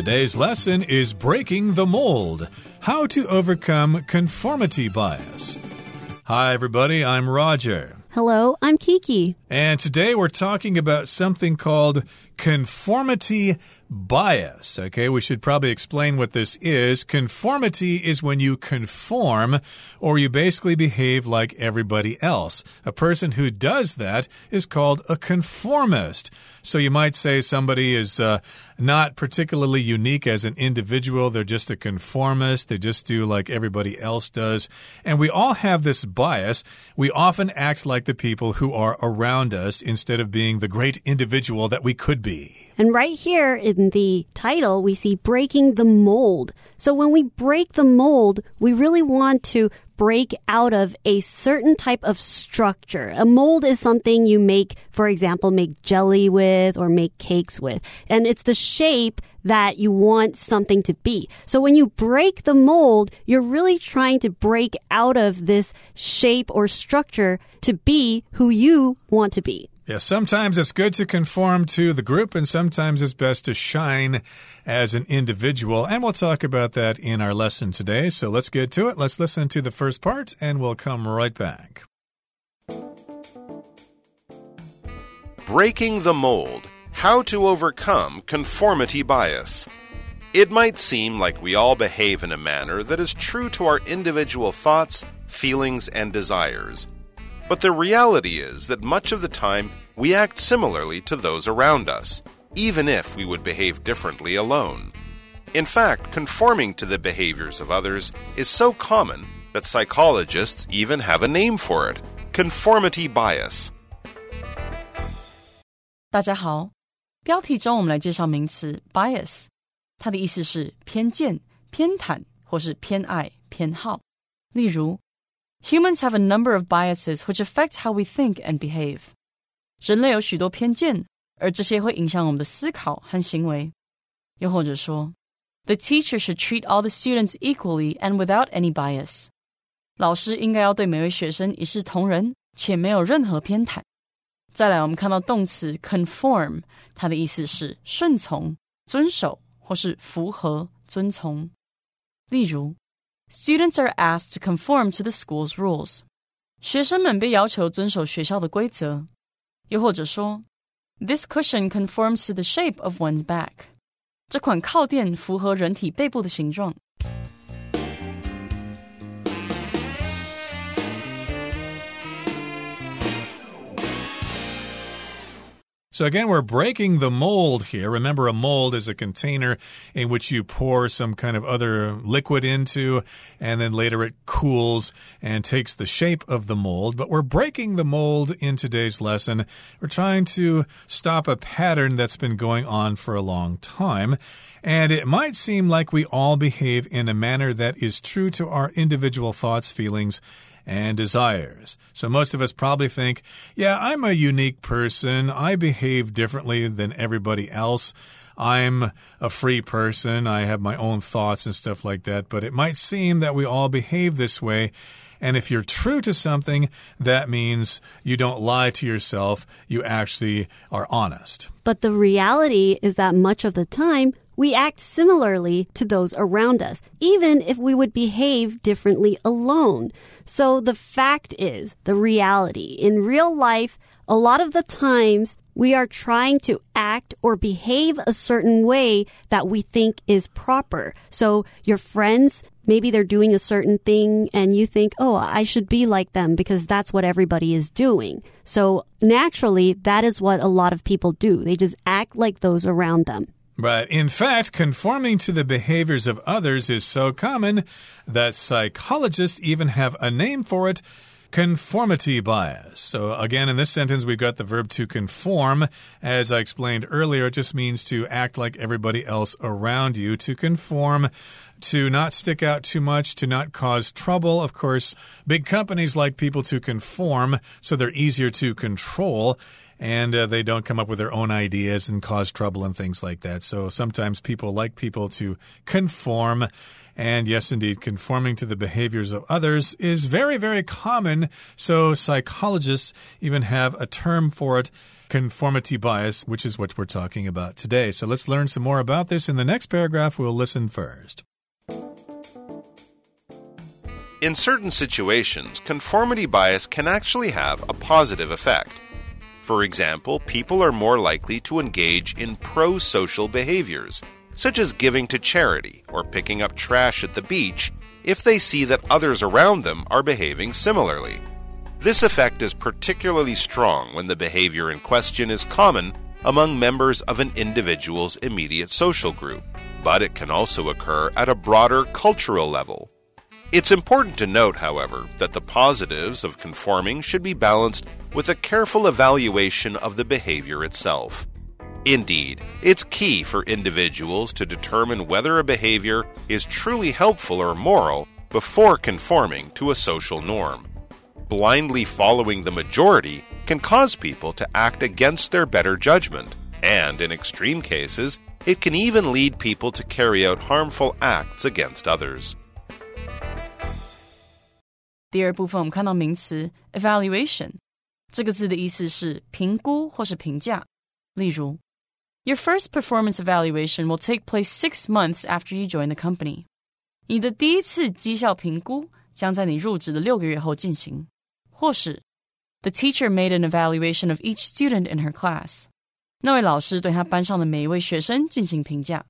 Today's lesson is Breaking the Mold How to Overcome Conformity Bias. Hi, everybody, I'm Roger. Hello, I'm Kiki. And today we're talking about something called conformity bias. Okay, we should probably explain what this is. Conformity is when you conform or you basically behave like everybody else. A person who does that is called a conformist. So you might say somebody is uh, not particularly unique as an individual. They're just a conformist. They just do like everybody else does. And we all have this bias. We often act like the people who are around us instead of being the great individual that we could be. And right here in the title, we see breaking the mold. So when we break the mold, we really want to break out of a certain type of structure. A mold is something you make, for example, make jelly with or make cakes with. And it's the shape that you want something to be. So when you break the mold, you're really trying to break out of this shape or structure to be who you want to be. Yeah, sometimes it's good to conform to the group, and sometimes it's best to shine as an individual. And we'll talk about that in our lesson today. So let's get to it. Let's listen to the first part, and we'll come right back. Breaking the Mold How to Overcome Conformity Bias. It might seem like we all behave in a manner that is true to our individual thoughts, feelings, and desires. But the reality is that much of the time we act similarly to those around us, even if we would behave differently alone. In fact, conforming to the behaviors of others is so common that psychologists even have a name for it conformity bias. 大家好，标题中我们来介绍名词 bias，它的意思是偏见、偏袒或是偏爱、偏好。例如 Humans have a number of biases which affect how we think and behave. 人类有许多偏见，而这些会影响我们的思考和行为。又或者说，The teacher should treat all the students equally and without any bias. 老师应该要对每位学生一视同仁，且没有任何偏袒。再来，我们看到动词 conform，它的意思是顺从、遵守或是符合、遵从。例如 Students are asked to conform to the school's rules. 学生们被要求遵守学校的规则。又或者说，This cushion conforms to the shape of one's back. 这款靠垫符合人体背部的形状。 So, again, we're breaking the mold here. Remember, a mold is a container in which you pour some kind of other liquid into, and then later it cools and takes the shape of the mold. But we're breaking the mold in today's lesson. We're trying to stop a pattern that's been going on for a long time. And it might seem like we all behave in a manner that is true to our individual thoughts, feelings, and desires. So most of us probably think, yeah, I'm a unique person. I behave differently than everybody else. I'm a free person. I have my own thoughts and stuff like that. But it might seem that we all behave this way. And if you're true to something, that means you don't lie to yourself. You actually are honest. But the reality is that much of the time, we act similarly to those around us, even if we would behave differently alone. So the fact is, the reality in real life, a lot of the times we are trying to act or behave a certain way that we think is proper. So your friends, maybe they're doing a certain thing and you think, oh, I should be like them because that's what everybody is doing. So naturally, that is what a lot of people do. They just act like those around them. But in fact, conforming to the behaviors of others is so common that psychologists even have a name for it conformity bias. So, again, in this sentence, we've got the verb to conform. As I explained earlier, it just means to act like everybody else around you. To conform, to not stick out too much, to not cause trouble. Of course, big companies like people to conform, so they're easier to control and uh, they don't come up with their own ideas and cause trouble and things like that. So sometimes people like people to conform. And yes, indeed, conforming to the behaviors of others is very, very common. So psychologists even have a term for it conformity bias, which is what we're talking about today. So let's learn some more about this in the next paragraph. We'll listen first. In certain situations, conformity bias can actually have a positive effect. For example, people are more likely to engage in pro social behaviors, such as giving to charity or picking up trash at the beach, if they see that others around them are behaving similarly. This effect is particularly strong when the behavior in question is common among members of an individual's immediate social group, but it can also occur at a broader cultural level. It's important to note, however, that the positives of conforming should be balanced with a careful evaluation of the behavior itself. Indeed, it's key for individuals to determine whether a behavior is truly helpful or moral before conforming to a social norm. Blindly following the majority can cause people to act against their better judgment, and in extreme cases, it can even lead people to carry out harmful acts against others. 第二部分我们看到名词 evaluation 这个字的意思是评估或是评价。例如，Your first performance evaluation will take place six months after you join the company。你的第一次绩效评估将在你入职的六个月后进行。或是，The teacher made an evaluation of each student in her class。那位老师对他班上的每一位学生进行评价。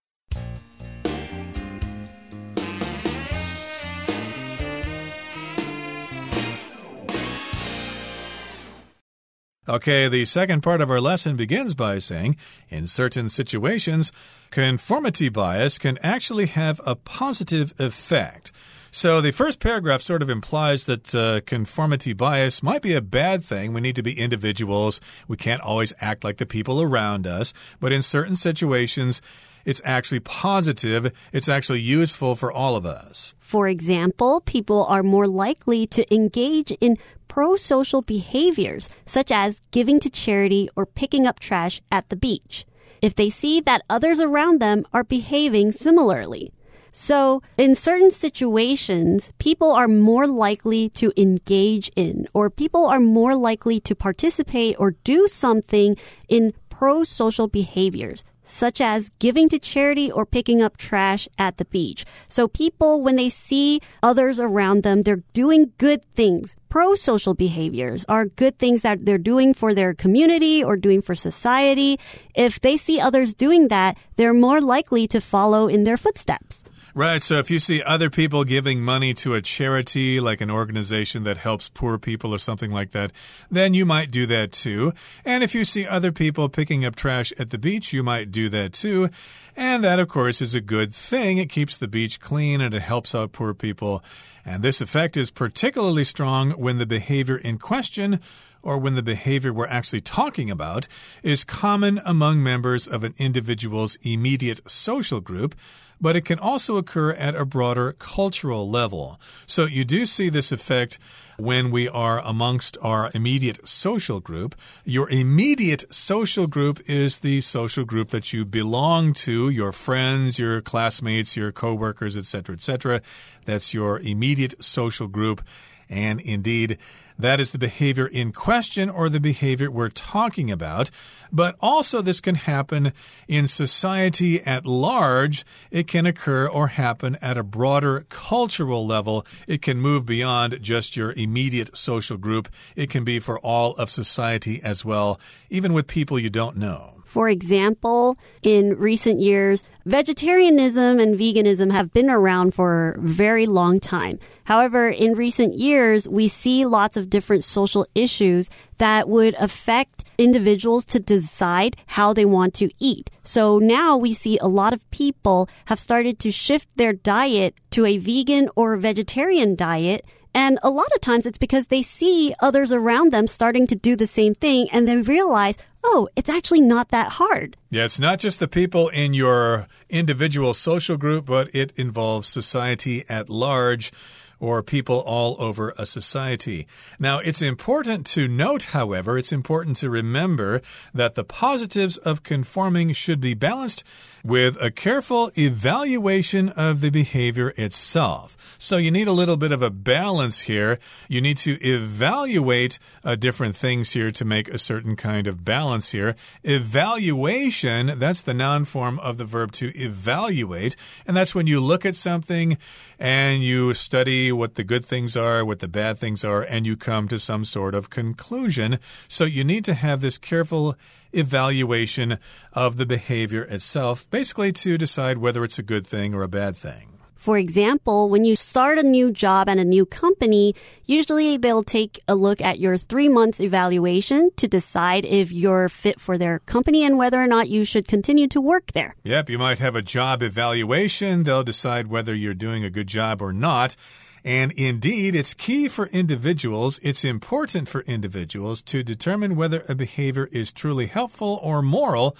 Okay, the second part of our lesson begins by saying in certain situations, conformity bias can actually have a positive effect. So the first paragraph sort of implies that uh, conformity bias might be a bad thing. We need to be individuals. We can't always act like the people around us. But in certain situations, it's actually positive. It's actually useful for all of us. For example, people are more likely to engage in pro social behaviors, such as giving to charity or picking up trash at the beach, if they see that others around them are behaving similarly. So, in certain situations, people are more likely to engage in, or people are more likely to participate or do something in pro social behaviors such as giving to charity or picking up trash at the beach. So people, when they see others around them, they're doing good things. Pro-social behaviors are good things that they're doing for their community or doing for society. If they see others doing that, they're more likely to follow in their footsteps. Right. So if you see other people giving money to a charity, like an organization that helps poor people or something like that, then you might do that too. And if you see other people picking up trash at the beach, you might do that too. And that, of course, is a good thing. It keeps the beach clean and it helps out poor people. And this effect is particularly strong when the behavior in question or when the behavior we're actually talking about is common among members of an individual's immediate social group but it can also occur at a broader cultural level. So you do see this effect when we are amongst our immediate social group. Your immediate social group is the social group that you belong to, your friends, your classmates, your coworkers, etc., etc. That's your immediate social group. And indeed, that is the behavior in question or the behavior we're talking about. But also, this can happen in society at large. It can occur or happen at a broader cultural level. It can move beyond just your immediate social group. It can be for all of society as well, even with people you don't know. For example, in recent years, vegetarianism and veganism have been around for a very long time. However, in recent years, we see lots of different social issues that would affect individuals to decide how they want to eat. So now we see a lot of people have started to shift their diet to a vegan or vegetarian diet and a lot of times it's because they see others around them starting to do the same thing and they realize, oh, it's actually not that hard. Yeah, it's not just the people in your individual social group, but it involves society at large or people all over a society. Now, it's important to note, however, it's important to remember that the positives of conforming should be balanced with a careful evaluation of the behavior itself. So you need a little bit of a balance here. You need to evaluate uh, different things here to make a certain kind of balance here. Evaluation, that's the noun form of the verb to evaluate. And that's when you look at something and you study what the good things are, what the bad things are, and you come to some sort of conclusion. So you need to have this careful evaluation of the behavior itself, basically to decide whether it's a good thing or a bad thing. For example, when you start a new job at a new company, usually they'll take a look at your three months evaluation to decide if you're fit for their company and whether or not you should continue to work there. Yep, you might have a job evaluation. They'll decide whether you're doing a good job or not. And indeed, it's key for individuals, it's important for individuals to determine whether a behavior is truly helpful or moral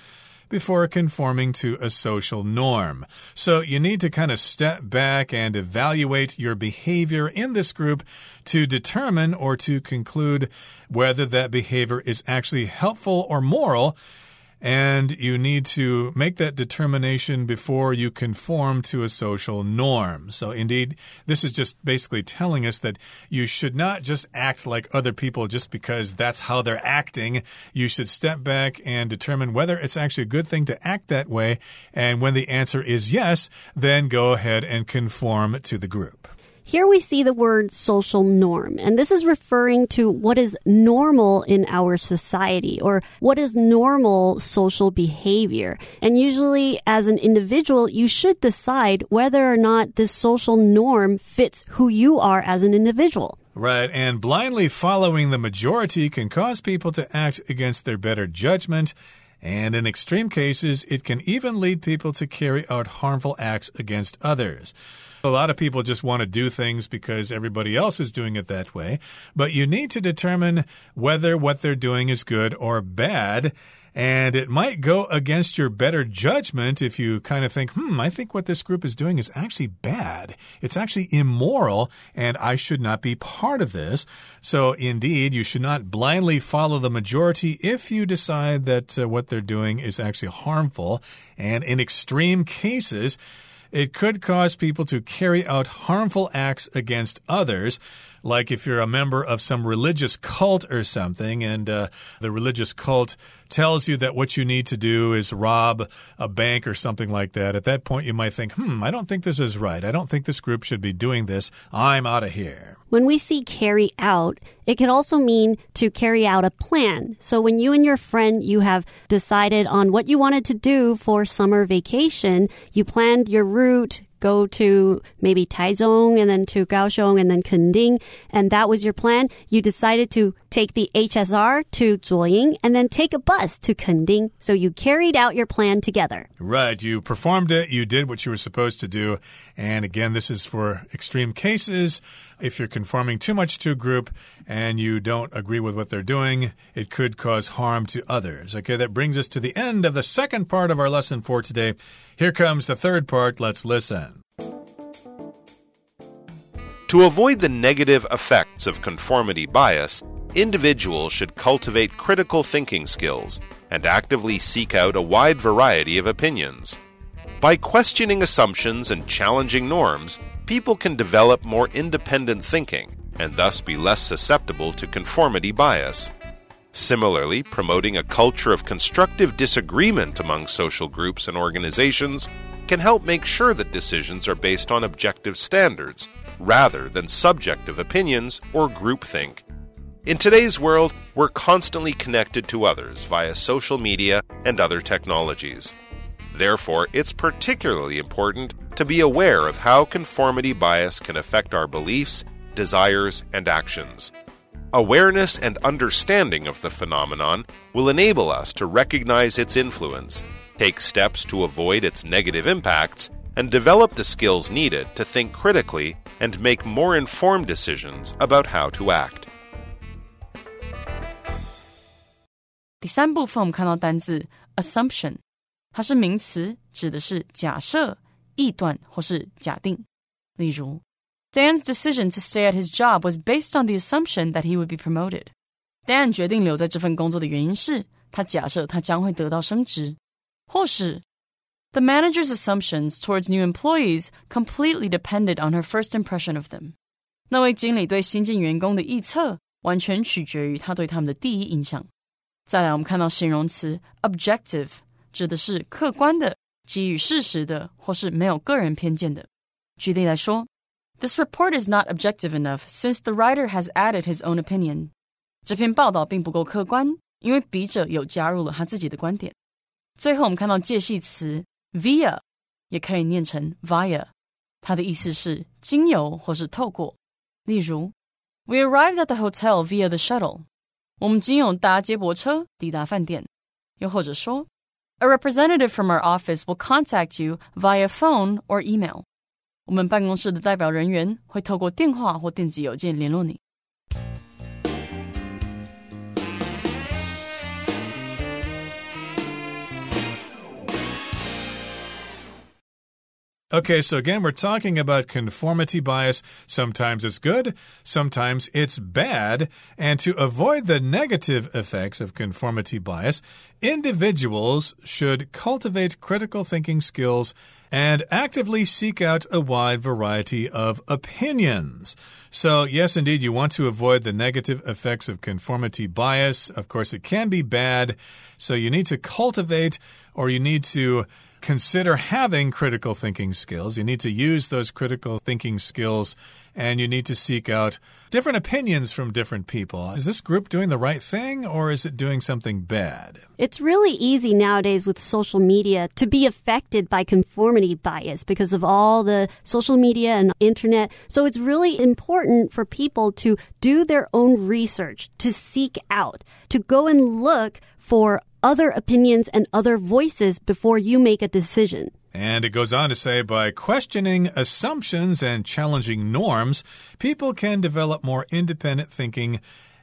before conforming to a social norm. So you need to kind of step back and evaluate your behavior in this group to determine or to conclude whether that behavior is actually helpful or moral and you need to make that determination before you conform to a social norm. So, indeed, this is just basically telling us that you should not just act like other people just because that's how they're acting. You should step back and determine whether it's actually a good thing to act that way. And when the answer is yes, then go ahead and conform to the group. Here we see the word social norm, and this is referring to what is normal in our society or what is normal social behavior. And usually, as an individual, you should decide whether or not this social norm fits who you are as an individual. Right, and blindly following the majority can cause people to act against their better judgment. And in extreme cases, it can even lead people to carry out harmful acts against others. A lot of people just want to do things because everybody else is doing it that way. But you need to determine whether what they're doing is good or bad. And it might go against your better judgment if you kind of think, hmm, I think what this group is doing is actually bad. It's actually immoral, and I should not be part of this. So, indeed, you should not blindly follow the majority if you decide that uh, what they're doing is actually harmful. And in extreme cases, it could cause people to carry out harmful acts against others. Like if you're a member of some religious cult or something, and uh, the religious cult tells you that what you need to do is rob a bank or something like that. At that point, you might think, hmm, I don't think this is right. I don't think this group should be doing this. I'm out of here. When we see carry out, it can also mean to carry out a plan. So when you and your friend, you have decided on what you wanted to do for summer vacation, you planned your route, go to maybe Taichung and then to Kaohsiung and then Kending, and that was your plan. You decided to take the HSR to Zuoying and then take a bus to Kending. So you carried out your plan together. Right. You performed it. You did what you were supposed to do. And again, this is for extreme cases. If you're conforming too much to a group and you don't agree with what they're doing, it could cause harm to others. Okay, that brings us to the end of the second part of our lesson for today. Here comes the third part. Let's listen. To avoid the negative effects of conformity bias, individuals should cultivate critical thinking skills and actively seek out a wide variety of opinions. By questioning assumptions and challenging norms, people can develop more independent thinking and thus be less susceptible to conformity bias. Similarly, promoting a culture of constructive disagreement among social groups and organizations can help make sure that decisions are based on objective standards rather than subjective opinions or groupthink. In today's world, we're constantly connected to others via social media and other technologies. Therefore, it's particularly important to be aware of how conformity bias can affect our beliefs, desires, and actions. Awareness and understanding of the phenomenon will enable us to recognize its influence, take steps to avoid its negative impacts, and develop the skills needed to think critically and make more informed decisions about how to act. 第三部分我们看到单字 assumption，它是名词，指的是假设、 臆断或是假定。例如，Dan's decision to stay at his job was based on the assumption that he would be promoted。Dan 决定留在这份工作的原因是他假设他将会得到升职，或是 The manager's assumptions towards new employees completely depended on her first impression of them. 那位经理对新进员工的臆测完全取决于他对他们的第一印象。再来，我们看到形容词 objective，指的是客观的、 基于事实的，或是没有个人偏见的。举例来说，This report is not objective enough since the writer has added his own opinion。这篇报道并不够客观，因为笔者有加入了他自己的观点。最后，我们看到介系词 via，也可以念成 via，它的意思是经由或是透过。例如，We arrived at the hotel via the shuttle。我们经由搭接驳车抵达饭店。又或者说 ，A representative from our office will contact you via phone or email。我们办公室的代表人员会透过电话或电子邮件联络你。 Okay, so again, we're talking about conformity bias. Sometimes it's good, sometimes it's bad. And to avoid the negative effects of conformity bias, individuals should cultivate critical thinking skills and actively seek out a wide variety of opinions. So, yes, indeed, you want to avoid the negative effects of conformity bias. Of course, it can be bad. So, you need to cultivate or you need to consider having critical thinking skills. You need to use those critical thinking skills and you need to seek out different opinions from different people. Is this group doing the right thing or is it doing something bad? It's really easy nowadays with social media to be affected by conformity bias because of all the social media and internet. So it's really important for people to do their own research, to seek out, to go and look for other opinions and other voices before you make a decision. And it goes on to say by questioning assumptions and challenging norms, people can develop more independent thinking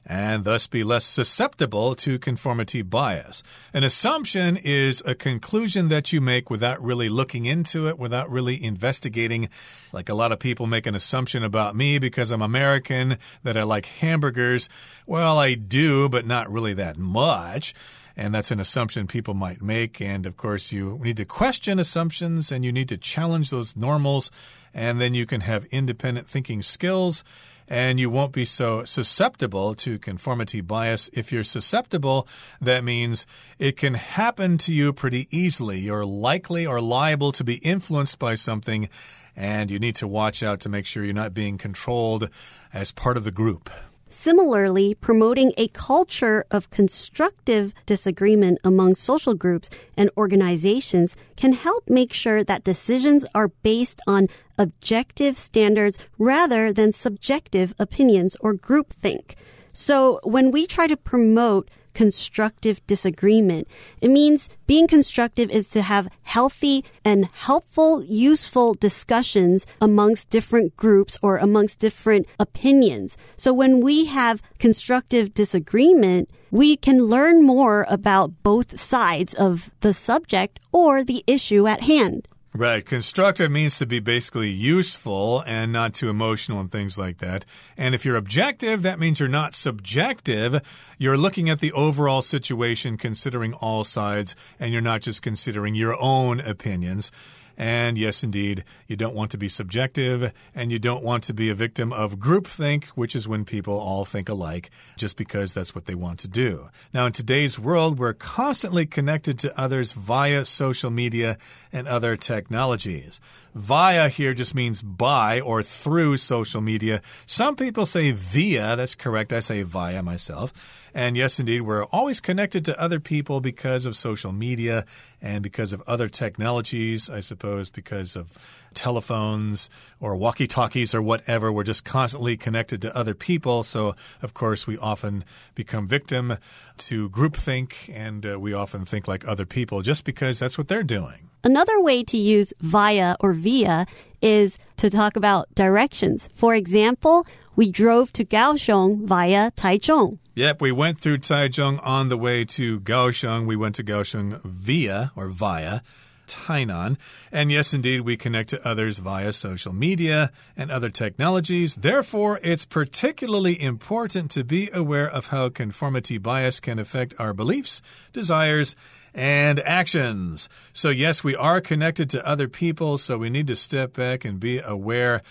and thus be less susceptible to conformity bias. An assumption is a conclusion that you make without really looking into it, without really investigating. Like a lot of people make an assumption about me because I'm American that I like hamburgers. Well, I do, but not really that much. And that's an assumption people might make. And of course, you need to question assumptions and you need to challenge those normals. And then you can have independent thinking skills and you won't be so susceptible to conformity bias. If you're susceptible, that means it can happen to you pretty easily. You're likely or liable to be influenced by something, and you need to watch out to make sure you're not being controlled as part of the group. Similarly, promoting a culture of constructive disagreement among social groups and organizations can help make sure that decisions are based on objective standards rather than subjective opinions or groupthink. So when we try to promote constructive disagreement. It means being constructive is to have healthy and helpful, useful discussions amongst different groups or amongst different opinions. So when we have constructive disagreement, we can learn more about both sides of the subject or the issue at hand. Right. Constructive means to be basically useful and not too emotional and things like that. And if you're objective, that means you're not subjective. You're looking at the overall situation, considering all sides, and you're not just considering your own opinions. And yes, indeed, you don't want to be subjective and you don't want to be a victim of groupthink, which is when people all think alike just because that's what they want to do. Now, in today's world, we're constantly connected to others via social media and other technologies. Via here just means by or through social media. Some people say via. That's correct. I say via myself. And yes, indeed, we're always connected to other people because of social media and because of other technologies, I suppose, because of telephones or walkie talkies or whatever. We're just constantly connected to other people. So, of course, we often become victim to groupthink and uh, we often think like other people just because that's what they're doing. Another way to use via or via is to talk about directions. For example, we drove to Kaohsiung via Taichung. Yep, we went through Taichung on the way to Kaohsiung. We went to Kaohsiung via or via Tainan. And yes, indeed, we connect to others via social media and other technologies. Therefore, it's particularly important to be aware of how conformity bias can affect our beliefs, desires, and actions. So, yes, we are connected to other people, so we need to step back and be aware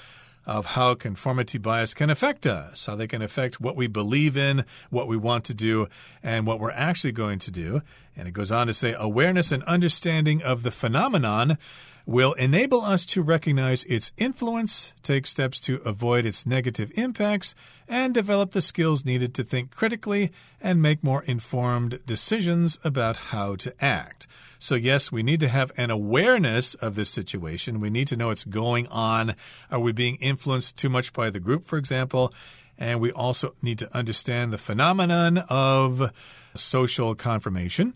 of how conformity bias can affect us, how they can affect what we believe in, what we want to do, and what we're actually going to do. And it goes on to say awareness and understanding of the phenomenon will enable us to recognize its influence, take steps to avoid its negative impacts, and develop the skills needed to think critically and make more informed decisions about how to act. So, yes, we need to have an awareness of this situation. We need to know what's going on. Are we being influenced too much by the group, for example? And we also need to understand the phenomenon of social confirmation.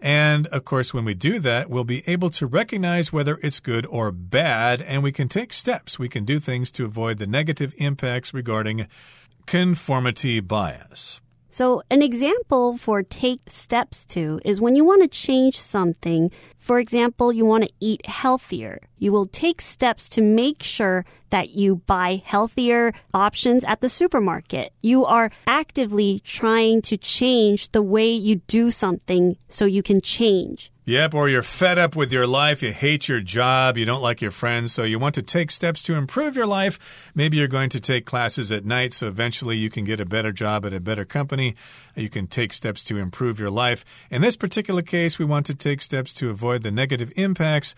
And of course, when we do that, we'll be able to recognize whether it's good or bad, and we can take steps. We can do things to avoid the negative impacts regarding conformity bias. So, an example for take steps to is when you want to change something. For example, you want to eat healthier. You will take steps to make sure that you buy healthier options at the supermarket. You are actively trying to change the way you do something so you can change. Yep, or you're fed up with your life, you hate your job, you don't like your friends, so you want to take steps to improve your life. Maybe you're going to take classes at night, so eventually you can get a better job at a better company. You can take steps to improve your life. In this particular case, we want to take steps to avoid the negative impacts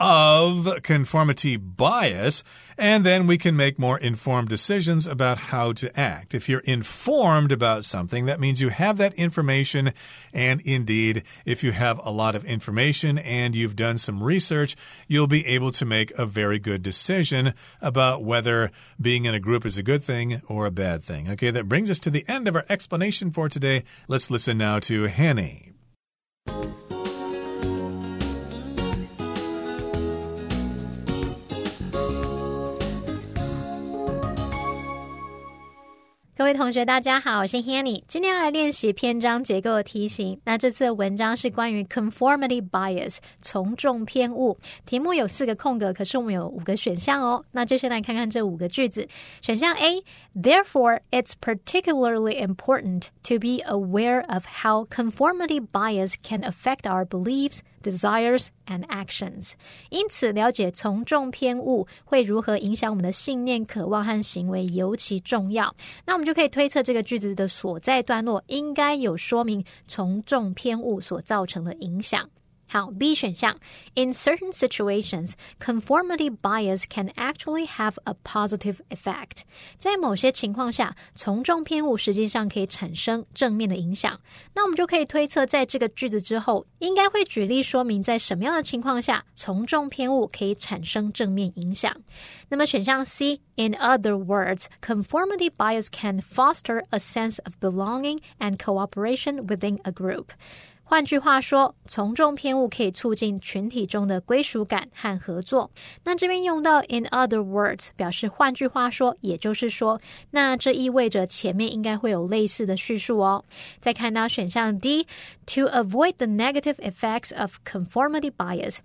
of conformity bias, and then we can make more informed decisions about how to act. If you're informed about something, that means you have that information, and indeed, if you have a lot of information and you've done some research, you'll be able to make a very good decision about whether being in a group is a good thing or a bad thing. Okay, that brings us to the end of our explanation for today. Let's listen now to Hanny. 各位同学，大家好，我是 Hanny。今天要来练习篇章结构的题型。那这次的文章是关于 conformity bias 从众偏误。题目有四个空格，可是我们有五个选项哦。那就先来看看这五个句子。选项 A，Therefore it's particularly important to be aware of how conformity bias can affect our beliefs. Desires and actions。因此，了解从众偏误会如何影响我们的信念、渴望和行为尤其重要。那我们就可以推测这个句子的所在段落应该有说明从众偏误所造成的影响。好，B 选项，In certain situations, conformity bias can actually have a positive effect。在某些情况下，从众偏误实际上可以产生正面的影响。那我们就可以推测，在这个句子之后，应该会举例说明在什么样的情况下，从众偏误可以产生正面影响。那么选项 C，In other words, conformity bias can foster a sense of belonging and cooperation within a group。 换句话说，从众偏误可以促进群体中的归属感和合作。那这边用到 in other words，表示换句话说，也就是说，那这意味着前面应该会有类似的叙述哦。再看到选项 D，to avoid the negative effects of conformity bias。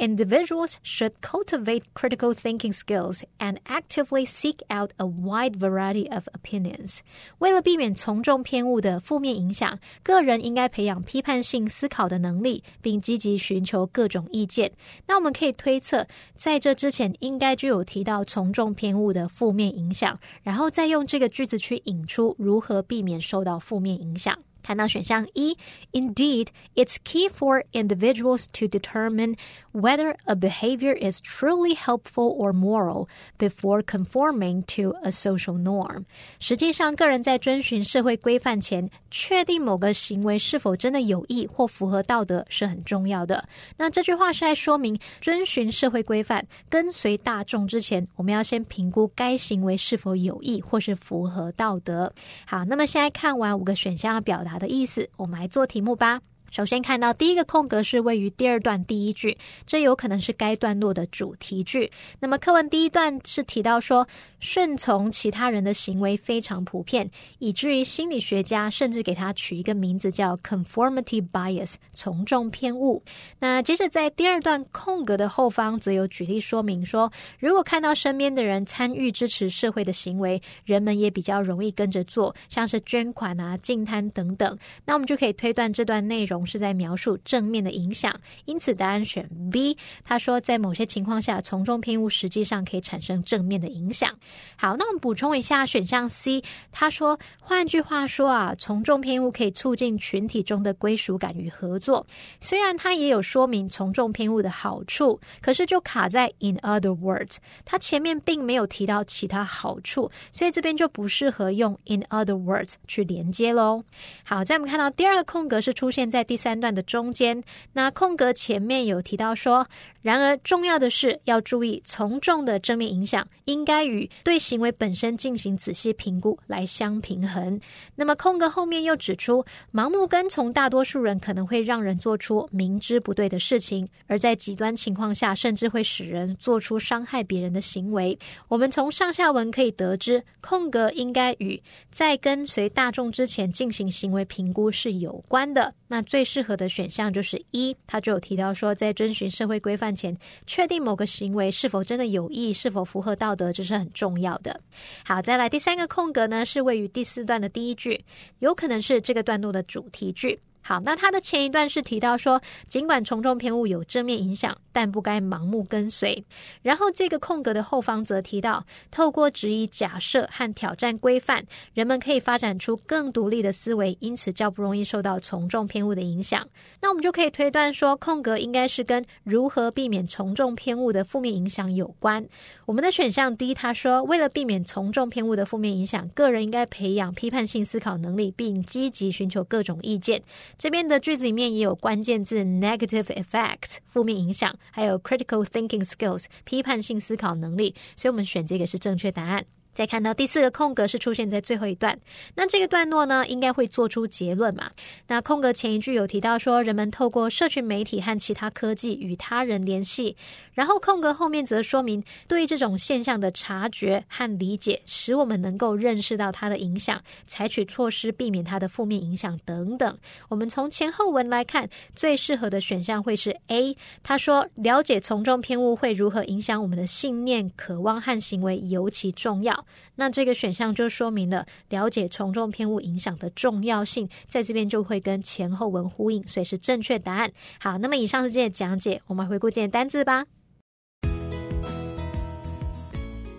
Individuals should cultivate critical thinking skills and actively seek out a wide variety of opinions. 为了避免从众偏误的负面影响，个人应该培养批判性思考的能力，并积极寻求各种意见。那我们可以推测，在这之前应该就有提到从众偏误的负面影响，然后再用这个句子去引出如何避免受到负面影响。 看到选项一，Indeed, it's key for individuals to determine whether a behavior is truly helpful or moral before conforming to a social norm。实际上，个人在遵循社会规范前，确定某个行为是否真的有益或符合道德是很重要的。那这句话是在说明，遵循社会规范、跟随大众之前，我们要先评估该行为是否有益或是符合道德。好，那么现在看完五个选项要表达。 的意思，我们来做题目吧。首先看到第一个空格是位于第二段第一句，这有可能是该段落的主题句。那么课文第一段是提到说，顺从其他人的行为非常普遍，以至于心理学家甚至给他取一个名字叫 conformity bias，从众偏误。那接着在第二段空格的后方，则有举例说明说，如果看到身边的人参与支持社会的行为，人们也比较容易跟着做，像是捐款啊、净滩等等。那我们就可以推断这段内容。是在描述正面的影响，因此答案选 B。他说，在某些情况下，从众偏误实际上可以产生正面的影响。好，那我们补充一下选项 C。他说，换句话说啊，从众偏误可以促进群体中的归属感与合作。虽然他也有说明从众偏误的好处，可是就卡在 In other words，他前面并没有提到其他好处，所以这边就不适合用 In other words 去连接喽。好，在我们看到第二个空格是出现在。第三段的中间，那空格前面有提到说，然而重要的是要注意从众的正面影响，应该与对行为本身进行仔细评估来相平衡。那么空格后面又指出，盲目跟从大多数人可能会让人做出明知不对的事情，而在极端情况下，甚至会使人做出伤害别人的行为。我们从上下文可以得知，空格应该与在跟随大众之前进行行为评估是有关的。那最适合的选项就是一，他就有提到说，在遵循社会规范前，确定某个行为是否真的有益，是否符合道德，这是很重要的。好，再来第三个空格呢，是位于第四段的第一句，有可能是这个段落的主题句。好，那他的前一段是提到说，尽管从众偏误有正面影响，但不该盲目跟随。然后这个空格的后方则提到，透过质疑假设和挑战规范，人们可以发展出更独立的思维，因此较不容易受到从众偏误的影响。那我们就可以推断说，空格应该是跟如何避免从众偏误的负面影响有关。我们的选项 D，他说，为了避免从众偏误的负面影响，个人应该培养批判性思考能力，并积极寻求各种意见。这边的句子里面也有关键字 negative effect 负面影响，还有 critical thinking skills 批判性思考能力，所以我们选这个是正确答案。再看到第四个空格是出现在最后一段，那这个段落呢，应该会做出结论嘛？那空格前一句有提到说，人们透过社群媒体和其他科技与他人联系，然后空格后面则说明对这种现象的察觉和理解，使我们能够认识到它的影响，采取措施避免它的负面影响等等。我们从前后文来看，最适合的选项会是 A。他说，了解从众偏误会如何影响我们的信念、渴望和行为尤其重要。那这个选项就说明了了解从众偏误影响的重要性，在这边就会跟前后文呼应，所以是正确答案。好，那么以上是今天的讲解，我们回顾今天单字吧。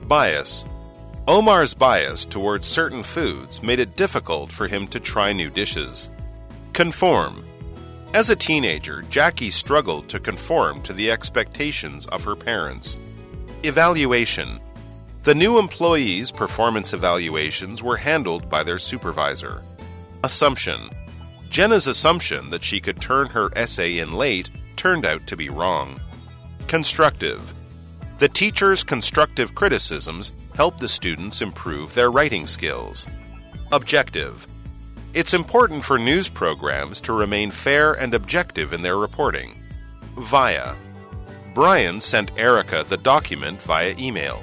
Bias. Omar's bias towards certain foods made it difficult for him to try new dishes. Conform. As a teenager, Jackie struggled to conform to the expectations of her parents. Evaluation. The new employees' performance evaluations were handled by their supervisor. Assumption Jenna's assumption that she could turn her essay in late turned out to be wrong. Constructive The teacher's constructive criticisms helped the students improve their writing skills. Objective It's important for news programs to remain fair and objective in their reporting. Via Brian sent Erica the document via email.